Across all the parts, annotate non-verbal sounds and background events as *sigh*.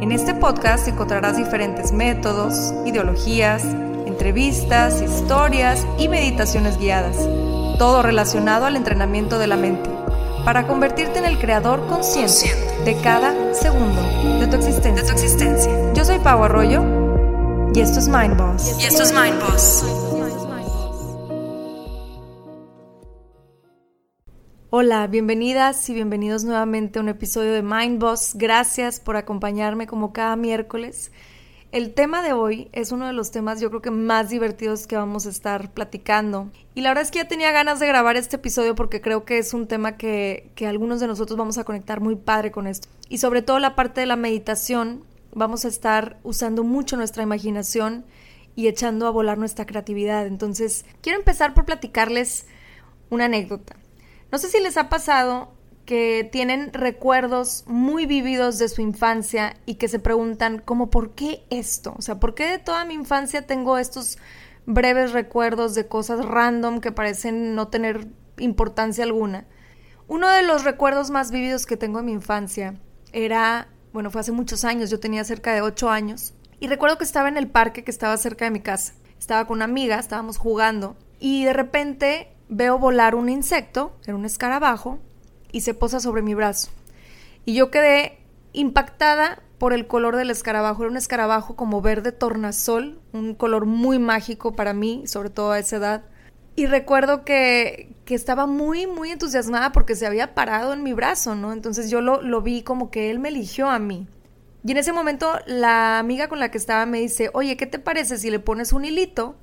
En este podcast encontrarás diferentes métodos, ideologías, entrevistas, historias y meditaciones guiadas, todo relacionado al entrenamiento de la mente, para convertirte en el creador consciente de cada segundo de tu existencia. Yo soy Pau Arroyo y esto es Mind Boss. Y esto es Mind Boss. Hola, bienvenidas y bienvenidos nuevamente a un episodio de Mind Boss. Gracias por acompañarme como cada miércoles. El tema de hoy es uno de los temas yo creo que más divertidos que vamos a estar platicando. Y la verdad es que ya tenía ganas de grabar este episodio porque creo que es un tema que, que algunos de nosotros vamos a conectar muy padre con esto. Y sobre todo la parte de la meditación, vamos a estar usando mucho nuestra imaginación y echando a volar nuestra creatividad. Entonces, quiero empezar por platicarles una anécdota. No sé si les ha pasado que tienen recuerdos muy vividos de su infancia y que se preguntan como ¿por qué esto? O sea, ¿por qué de toda mi infancia tengo estos breves recuerdos de cosas random que parecen no tener importancia alguna? Uno de los recuerdos más vividos que tengo de mi infancia era, bueno, fue hace muchos años, yo tenía cerca de ocho años, y recuerdo que estaba en el parque que estaba cerca de mi casa. Estaba con una amiga, estábamos jugando, y de repente veo volar un insecto, era un escarabajo, y se posa sobre mi brazo. Y yo quedé impactada por el color del escarabajo. Era un escarabajo como verde tornasol, un color muy mágico para mí, sobre todo a esa edad. Y recuerdo que, que estaba muy, muy entusiasmada porque se había parado en mi brazo, ¿no? Entonces yo lo, lo vi como que él me eligió a mí. Y en ese momento la amiga con la que estaba me dice, oye, ¿qué te parece si le pones un hilito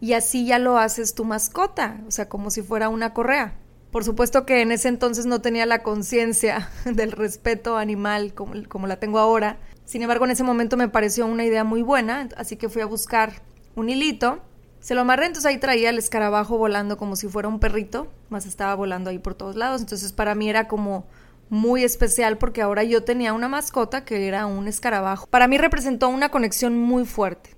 y así ya lo haces tu mascota? O sea, como si fuera una correa. Por supuesto que en ese entonces no tenía la conciencia *laughs* del respeto animal como, como, la tengo ahora. Sin embargo, en ese momento me pareció una idea muy buena, así que fui a buscar un hilito. Se lo amarré, entonces ahí traía el escarabajo volando como si fuera un perrito, más estaba volando ahí por todos lados. Entonces para mí era como muy especial porque ahora yo tenía una mascota que era un escarabajo. Para mí representó una conexión muy fuerte.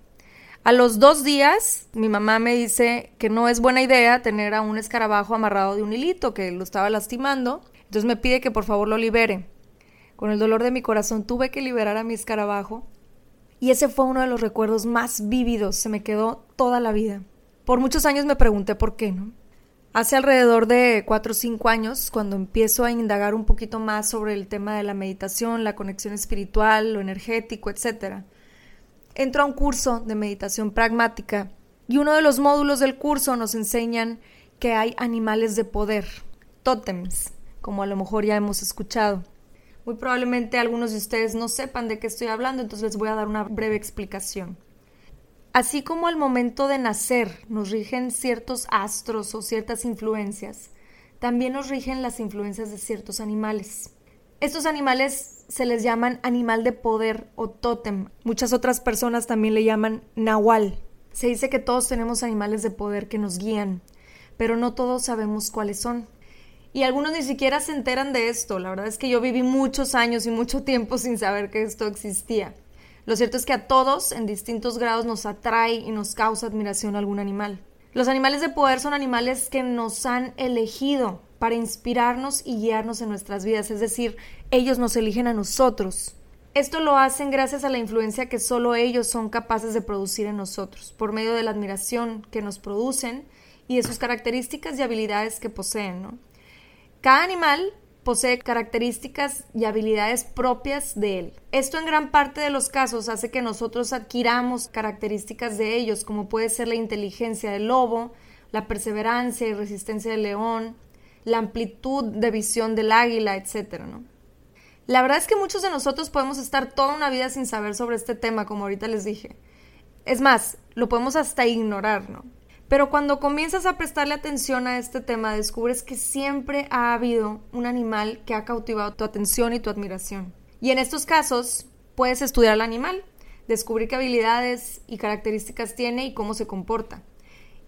A los dos días, mi mamá me dice que no es buena idea tener a un escarabajo amarrado de un hilito, que lo estaba lastimando. Entonces me pide que por favor lo libere. Con el dolor de mi corazón tuve que liberar a mi escarabajo. Y ese fue uno de los recuerdos más vívidos, se me quedó toda la vida. Por muchos años me pregunté por qué, ¿no? Hace alrededor de cuatro o cinco años, cuando empiezo a indagar un poquito más sobre el tema de la meditación, la conexión espiritual, lo energético, etcétera, entro a un curso de meditación pragmática y uno de los módulos del curso nos enseñan que hay animales de poder, tótems, como a lo mejor ya hemos escuchado. Muy probablemente algunos de ustedes no sepan de qué estoy hablando, entonces les voy a dar una breve explicación. Así como al momento de nacer nos rigen ciertos astros o ciertas influencias, también nos rigen las influencias de ciertos animales. Estos animales se les llaman animal de poder o tótem. Muchas otras personas también le llaman nahual. Se dice que todos tenemos animales de poder que nos guían, pero no todos sabemos cuáles son. Y algunos ni siquiera se enteran de esto. La verdad es que yo viví muchos años y mucho tiempo *laughs* sin saber que esto existía. Lo cierto es que a todos, en distintos grados, nos atrae y nos causa admiración algún animal. Los animales de poder son animales que nos han elegido para inspirarnos y guiarnos en nuestras vidas, es decir, ellos nos eligen a nosotros. Esto lo hacen gracias a la influencia que solo ellos son capaces de producir en nosotros, por medio de la admiración que nos producen y de sus características y habilidades que poseen. Cada animal posee características y habilidades propias de él. Esto en gran parte de los casos hace que nosotros adquiramos características de ellos, como puede ser la inteligencia del lobo, la perseverancia y resistencia del león, la amplitud de visión del águila, etc. La verdad es que muchos de nosotros podemos estar toda una vida sin saber sobre este tema, como ahorita les dije. Es más, lo podemos hasta ignorar, ¿no? Pero cuando comienzas a prestarle atención a este tema, descubres que siempre ha habido un animal que ha cautivado tu atención y tu admiración. Y en estos casos, puedes estudiar al animal, descubrir qué habilidades y características tiene y cómo se comporta.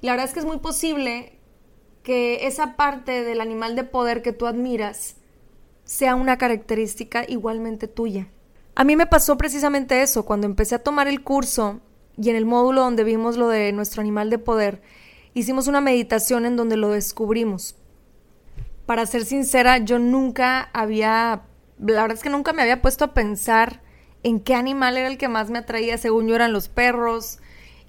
Y la verdad es que es muy posible que esa parte del animal de poder que tú admiras sea una característica igualmente tuya. A mí me pasó precisamente eso, cuando empecé a tomar el curso y en el módulo donde vimos lo de nuestro animal de poder, hicimos una meditación en donde lo descubrimos. Para ser sincera, yo nunca había, la verdad es que nunca me había puesto a pensar en qué animal era el que más me atraía, según yo eran los perros,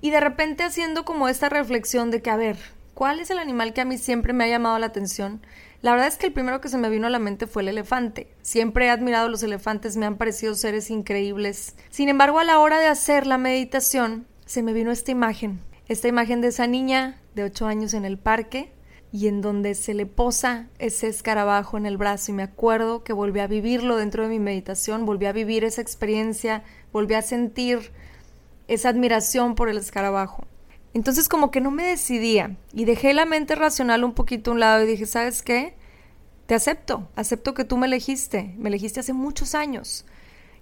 y de repente haciendo como esta reflexión de que, a ver, ¿cuál es el animal que a mí siempre me ha llamado la atención? La verdad es que el primero que se me vino a la mente fue el elefante. Siempre he admirado los elefantes, me han parecido seres increíbles. Sin embargo, a la hora de hacer la meditación, se me vino esta imagen. Esta imagen de esa niña de 8 años en el parque y en donde se le posa ese escarabajo en el brazo y me acuerdo que volví a vivirlo dentro de mi meditación, volví a vivir esa experiencia, volví a sentir esa admiración por el escarabajo. Entonces como que no me decidía. Y dejé la mente racional un poquito a un lado y dije, ¿sabes qué? Te acepto, acepto que tú me elegiste, me elegiste hace muchos años.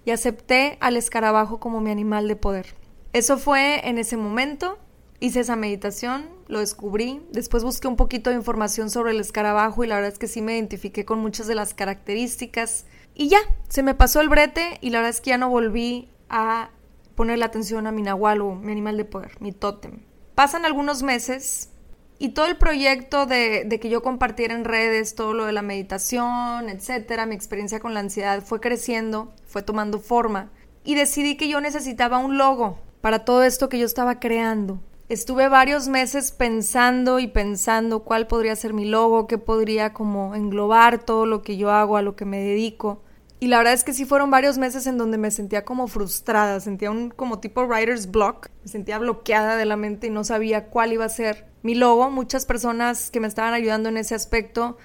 Y acepté al escarabajo como mi animal de poder. Eso fue en ese momento, hice esa meditación, lo descubrí, después busqué un poquito de información sobre el escarabajo y la verdad es que sí me identifiqué con muchas de las características. Y ya, se me pasó el brete y la verdad es que ya no volví a poner la atención a mi nahual o mi animal de poder, mi tótem. Pasan algunos meses y todo el proyecto de, que yo compartiera en redes todo lo de la meditación, etcétera, mi experiencia con la ansiedad fue creciendo, fue tomando forma y decidí que yo necesitaba un logo para todo esto que yo estaba creando. Estuve varios meses pensando y pensando cuál podría ser mi logo, qué podría como englobar todo lo que yo hago, a lo que me dedico. Y la verdad es que sí fueron varios meses en donde me sentía como frustrada, sentía un como tipo writer's block, me sentía bloqueada de la mente y no sabía cuál iba a ser mi logo. Muchas personas que me estaban ayudando en ese aspecto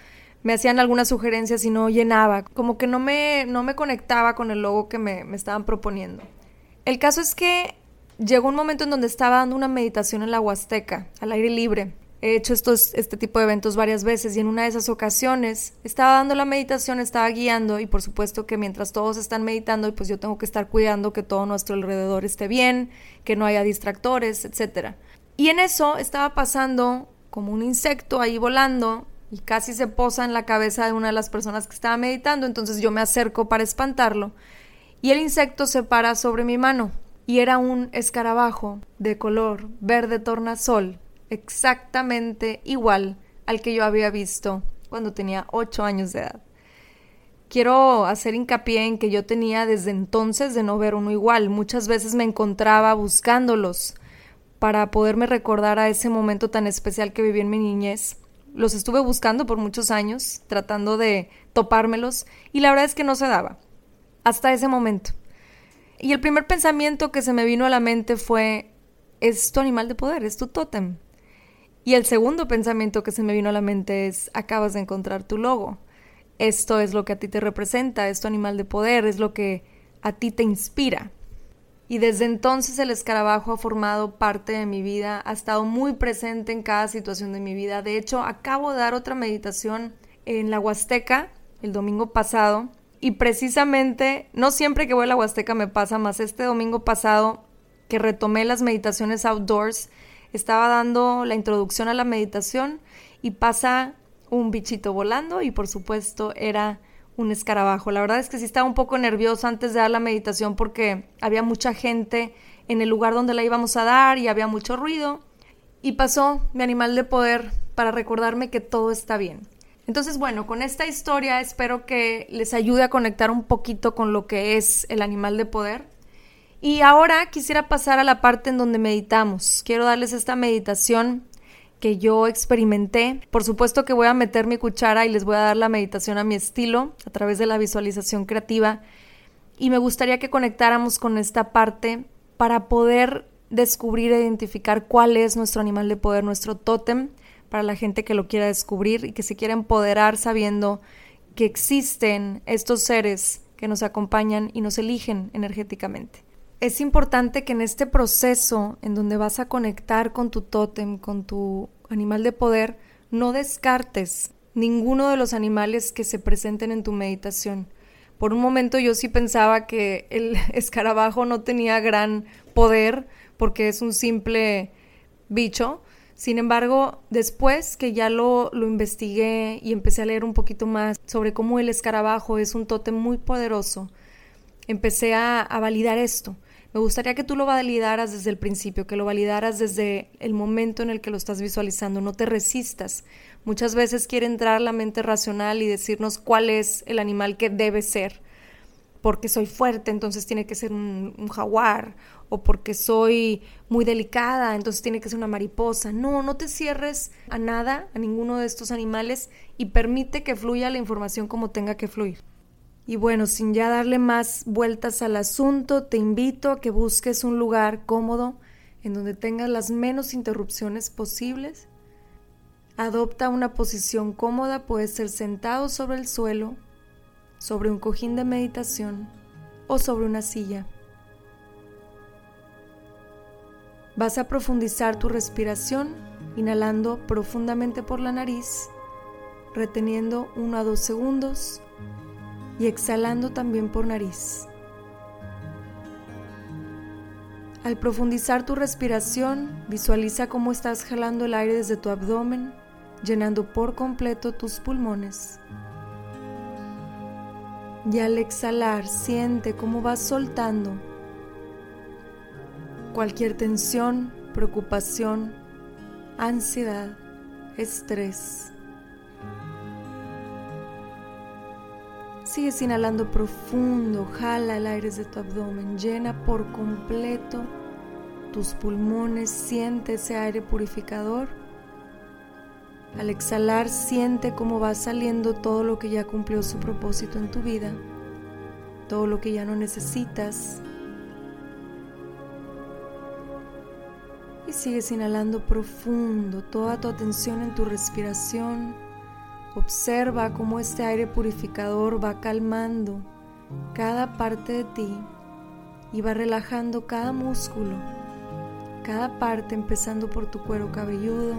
me hacían algunas sugerencias y no llenaba, como que no me, no me conectaba con el logo que me, me estaban proponiendo. El caso es que llegó un momento en donde estaba dando una meditación en la Huasteca, al aire libre, He hecho estos, este tipo de eventos varias veces y en una de esas ocasiones estaba dando la meditación, estaba guiando y por supuesto que mientras todos están meditando, pues yo tengo que estar cuidando que todo nuestro alrededor esté bien, que no haya distractores, etc. Y en eso estaba pasando como un insecto ahí volando y casi se posa en la cabeza de una de las personas que estaba meditando, entonces yo me acerco para espantarlo y el insecto se para sobre mi mano y era un escarabajo de color verde tornasol exactamente igual al que yo había visto cuando tenía 8 años de edad. Quiero hacer hincapié en que yo tenía desde entonces de no ver uno igual. Muchas veces me encontraba buscándolos para poderme recordar a ese momento tan especial que viví en mi niñez. Los estuve buscando por muchos años, tratando de topármelos, y la verdad es que no se daba. Hasta ese momento. Y el primer pensamiento que se me vino a la mente fue, es tu animal de poder, es tu tótem. Y el segundo pensamiento que se me vino a la mente es, acabas de encontrar tu logo. Esto es lo que a ti te representa, es tu animal de poder, es lo que a ti te inspira. Y desde entonces el escarabajo ha formado parte de mi vida, ha estado muy presente en cada situación de mi vida. De hecho, acabo de dar otra meditación en la Huasteca el domingo pasado y precisamente, no siempre que voy a la Huasteca me pasa, más este domingo pasado que retomé las meditaciones outdoors, estaba dando la introducción a la meditación y pasa un bichito volando y por supuesto era un escarabajo. La verdad es que sí estaba un poco nerviosa antes de dar la meditación porque había mucha gente en el lugar donde la íbamos a dar y había mucho ruido. Y pasó mi animal de poder para recordarme que todo está bien. Entonces, bueno, con esta historia espero que les ayude a conectar un poquito con lo que es el animal de poder. Y ahora quisiera pasar a la parte en donde meditamos. Quiero darles esta meditación que yo experimenté. Por supuesto que voy a meter mi cuchara y les voy a dar la meditación a mi estilo a través de la visualización creativa. Y me gustaría que conectáramos con esta parte para poder descubrir e identificar cuál es nuestro animal de poder, nuestro tótem, para la gente que lo quiera descubrir y que se quiera empoderar sabiendo que existen estos seres que nos acompañan y nos eligen energéticamente. Es importante que en este proceso en donde vas a conectar con tu tótem, con tu animal de poder, no descartes ninguno de los animales que se presenten en tu meditación. Por un momento yo sí pensaba que el *laughs* escarabajo no tenía gran poder porque es un simple bicho, sin embargo, después que ya lo, lo, investigué y empecé a leer un poquito más sobre cómo el escarabajo es un tótem muy poderoso, empecé a, a validar esto. Me gustaría que tú lo validaras desde el principio, que lo validaras desde el momento en el que lo estás visualizando, no te resistas. Muchas veces quiere entrar la mente racional y decirnos cuál es el animal que debe ser. Porque soy fuerte, entonces tiene que ser un, un jaguar o porque soy muy delicada, entonces tiene que ser una mariposa. No, no te cierres a nada, a ninguno de estos animales y permite que fluya la información como tenga que fluir. Y bueno, sin ya darle más vueltas al asunto, te invito a que busques un lugar cómodo en donde tengas las menos interrupciones posibles. Adopta una posición cómoda, puede ser sentado sobre el suelo, sobre un cojín de meditación o sobre una silla. Vas a profundizar tu respiración inhalando profundamente por la nariz, reteniendo 1 a 2 segundos y exhalando también por nariz. Al profundizar tu respiración, visualiza cómo estás jalando el aire desde tu abdomen, llenando por completo tus pulmones. Y al exhalar, siente cómo vas soltando cualquier tensión, preocupación, ansiedad, estrés. Sigues inhalando profundo, jala el aire de tu abdomen, llena por completo tus pulmones, siente ese aire purificador. Al exhalar, siente cómo va saliendo todo lo que ya cumplió su propósito en tu vida, todo lo que ya no necesitas, y sigues inhalando profundo, toda tu atención en tu respiración. Observa cómo este aire purificador va calmando cada parte de ti y va relajando cada músculo, cada parte empezando por tu cuero cabelludo.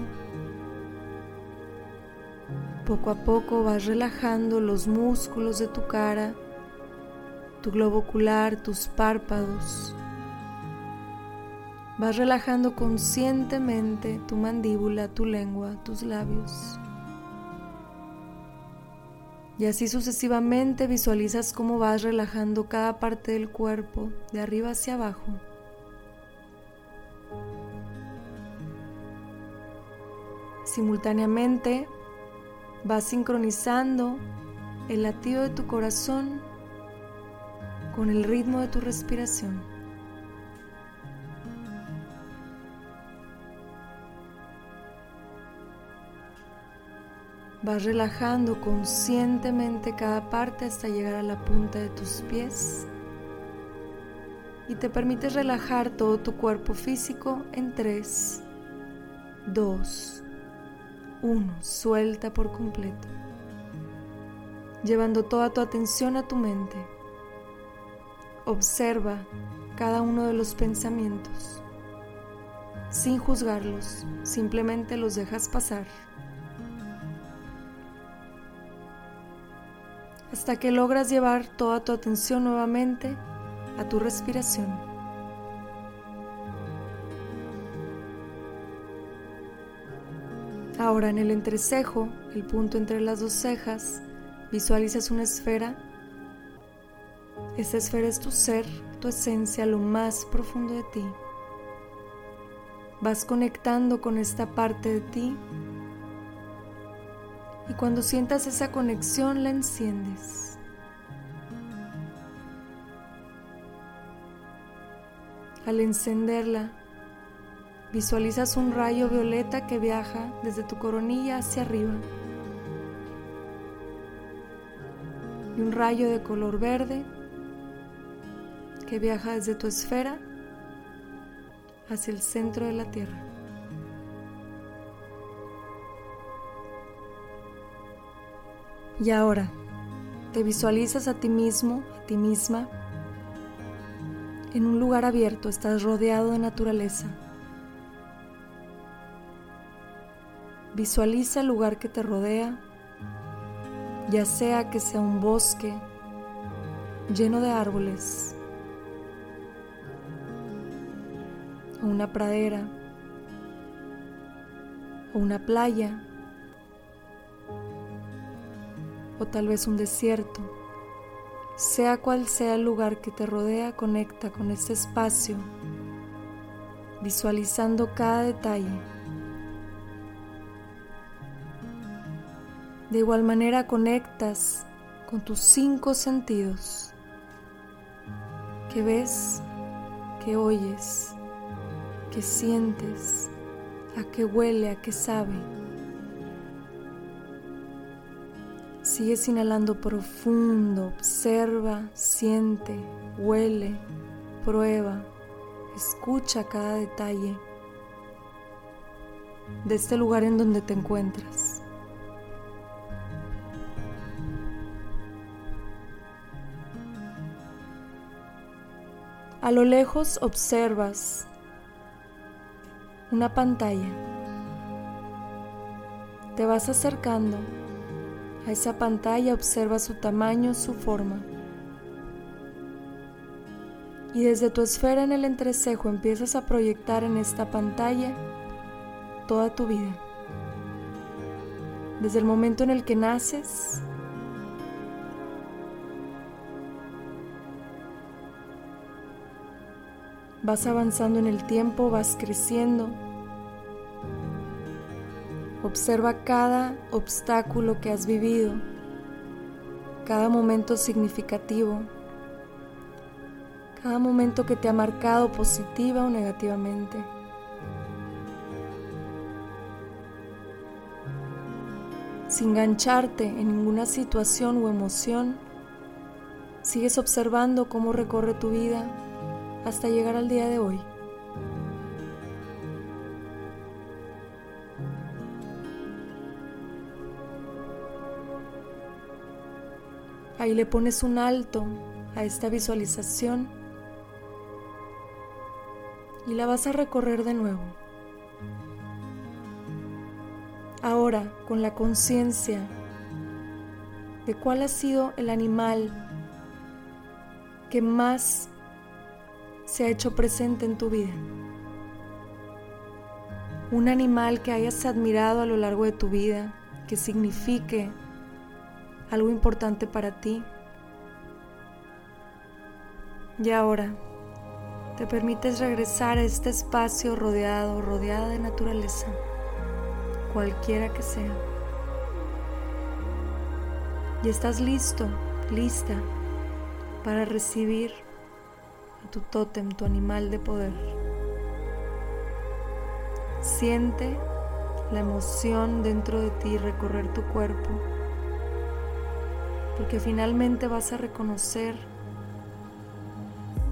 Poco a poco vas relajando los músculos de tu cara, tu globo ocular, tus párpados, Vas relajando conscientemente tu mandíbula, tu lengua, tus labios. Y así sucesivamente visualizas cómo vas relajando cada parte del cuerpo, de arriba hacia abajo. Simultáneamente vas sincronizando el latido de tu corazón con el ritmo de tu respiración. Vas relajando conscientemente cada parte hasta llegar a la punta de tus pies y te permites relajar todo tu cuerpo físico en 3, 2, 1. Suelta por completo, llevando toda tu atención a tu mente. Observa cada uno de los pensamientos sin juzgarlos, simplemente los dejas pasar. Hasta que logras llevar toda tu atención nuevamente a tu respiración. Ahora en el entrecejo, el punto entre las dos cejas, visualizas una esfera. Esta esfera es tu ser, tu esencia, lo más profundo de ti. Vas conectando con esta parte de ti y cuando sientas esa conexión la enciendes. Al encenderla, visualizas un rayo violeta que viaja desde tu coronilla hacia arriba y un rayo de color verde que viaja desde tu esfera hacia el centro de la Tierra. Y ahora, te visualizas a ti mismo, a ti misma, en un lugar abierto, estás rodeado de naturaleza. Visualiza el lugar que te rodea, ya sea que sea un bosque lleno de árboles, o una pradera, o una playa, o tal vez un desierto. Sea cual sea el lugar que te rodea, conecta con este espacio, visualizando cada detalle. De igual manera conectas con tus cinco sentidos, que ves, que oyes, que sientes, a qué huele, a qué sabe. Sigues inhalando profundo, observa, siente, huele, prueba, escucha cada detalle de este lugar en donde te encuentras. A lo lejos observas una pantalla. Te vas acercando a esa pantalla, observa su tamaño, su forma. Y desde tu esfera en el entrecejo empiezas a proyectar en esta pantalla toda tu vida. Desde el momento en el que naces vas avanzando en el tiempo, vas creciendo. Observa cada obstáculo que has vivido, cada momento significativo, cada momento que te ha marcado positiva o negativamente. Sin engancharte en ninguna situación o emoción, sigues observando cómo recorre tu vida hasta llegar al día de hoy. Ahí le pones un alto a esta visualización y la vas a recorrer de nuevo. Ahora, con la conciencia de cuál ha sido el animal que más se ha hecho presente en tu vida. Un animal que hayas admirado a lo largo de tu vida, que signifique algo importante para ti. Y ahora te permites regresar a este espacio rodeado, rodeada de naturaleza, cualquiera que sea. Y estás listo, lista para recibir tu tótem, tu animal de poder. Siente la emoción dentro de ti recorrer tu cuerpo, porque finalmente vas a reconocer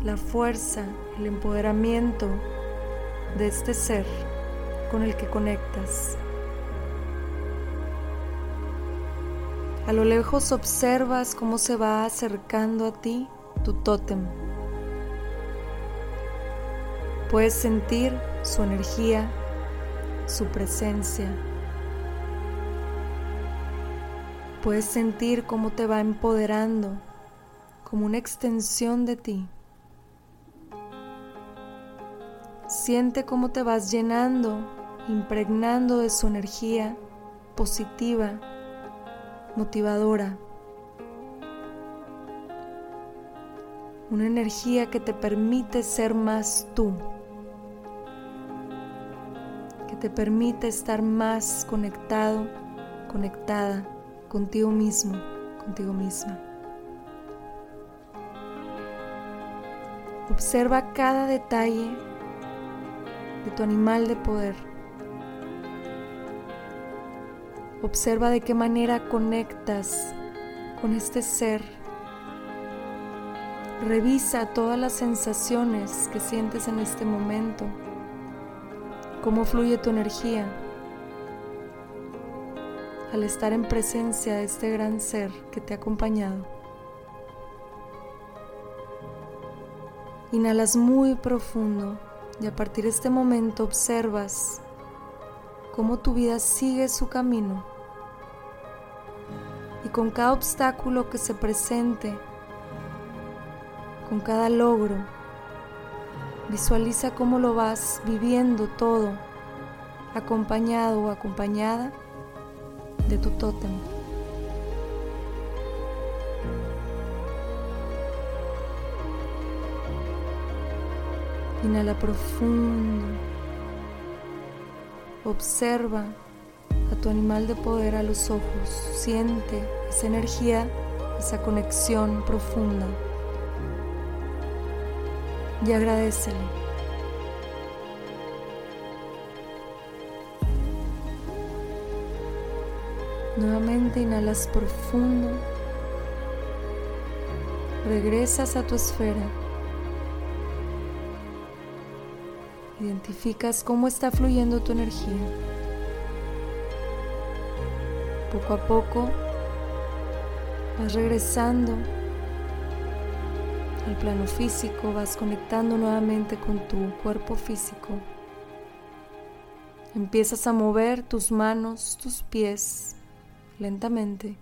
la fuerza, el empoderamiento de este ser con el que conectas. A lo lejos observas cómo se va acercando a ti tu tótem. Puedes sentir su energía, su presencia. Puedes sentir cómo te va empoderando como una extensión de ti. Siente cómo te vas llenando, impregnando de su energía positiva, motivadora. Una energía que te permite ser más tú te permite estar más conectado, conectada contigo mismo, contigo misma. Observa cada detalle de tu animal de poder. Observa de qué manera conectas con este ser. Revisa todas las sensaciones que sientes en este momento, cómo fluye tu energía al estar en presencia de este gran ser que te ha acompañado. Inhalas muy profundo y a partir de este momento observas cómo tu vida sigue su camino y con cada obstáculo que se presente, con cada logro, visualiza cómo lo vas viviendo todo acompañado o acompañada de tu tótem. Inhala profundo. Observa a tu animal de poder a los ojos. Siente esa energía, esa conexión profunda. Y agradecele. Nuevamente inhalas profundo. Regresas a tu esfera. Identificas cómo está fluyendo tu energía. Poco a poco vas regresando al plano físico, vas conectando nuevamente con tu cuerpo físico. Empiezas a mover tus manos, tus pies lentamente.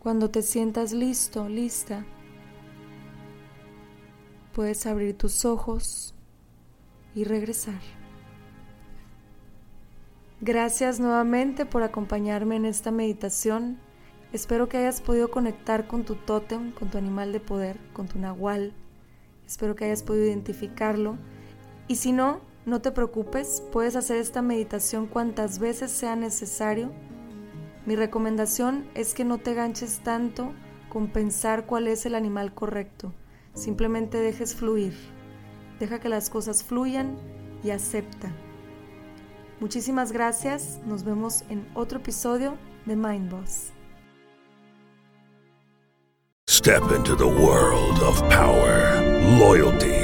Cuando te sientas listo, lista, puedes abrir tus ojos y regresar. Gracias nuevamente por acompañarme en esta meditación. Espero que hayas podido conectar con tu tótem, con tu animal de poder, con tu nahual. Espero que hayas podido identificarlo. Y si no, no te preocupes, puedes hacer esta meditación cuantas veces sea necesario. Mi recomendación es que no te ganches tanto con pensar cuál es el animal correcto. Simplemente dejes fluir. Deja que las cosas fluyan y acepta. Muchísimas gracias. Nos vemos en otro episodio de Mind Boss. Step into the world of power, loyalty,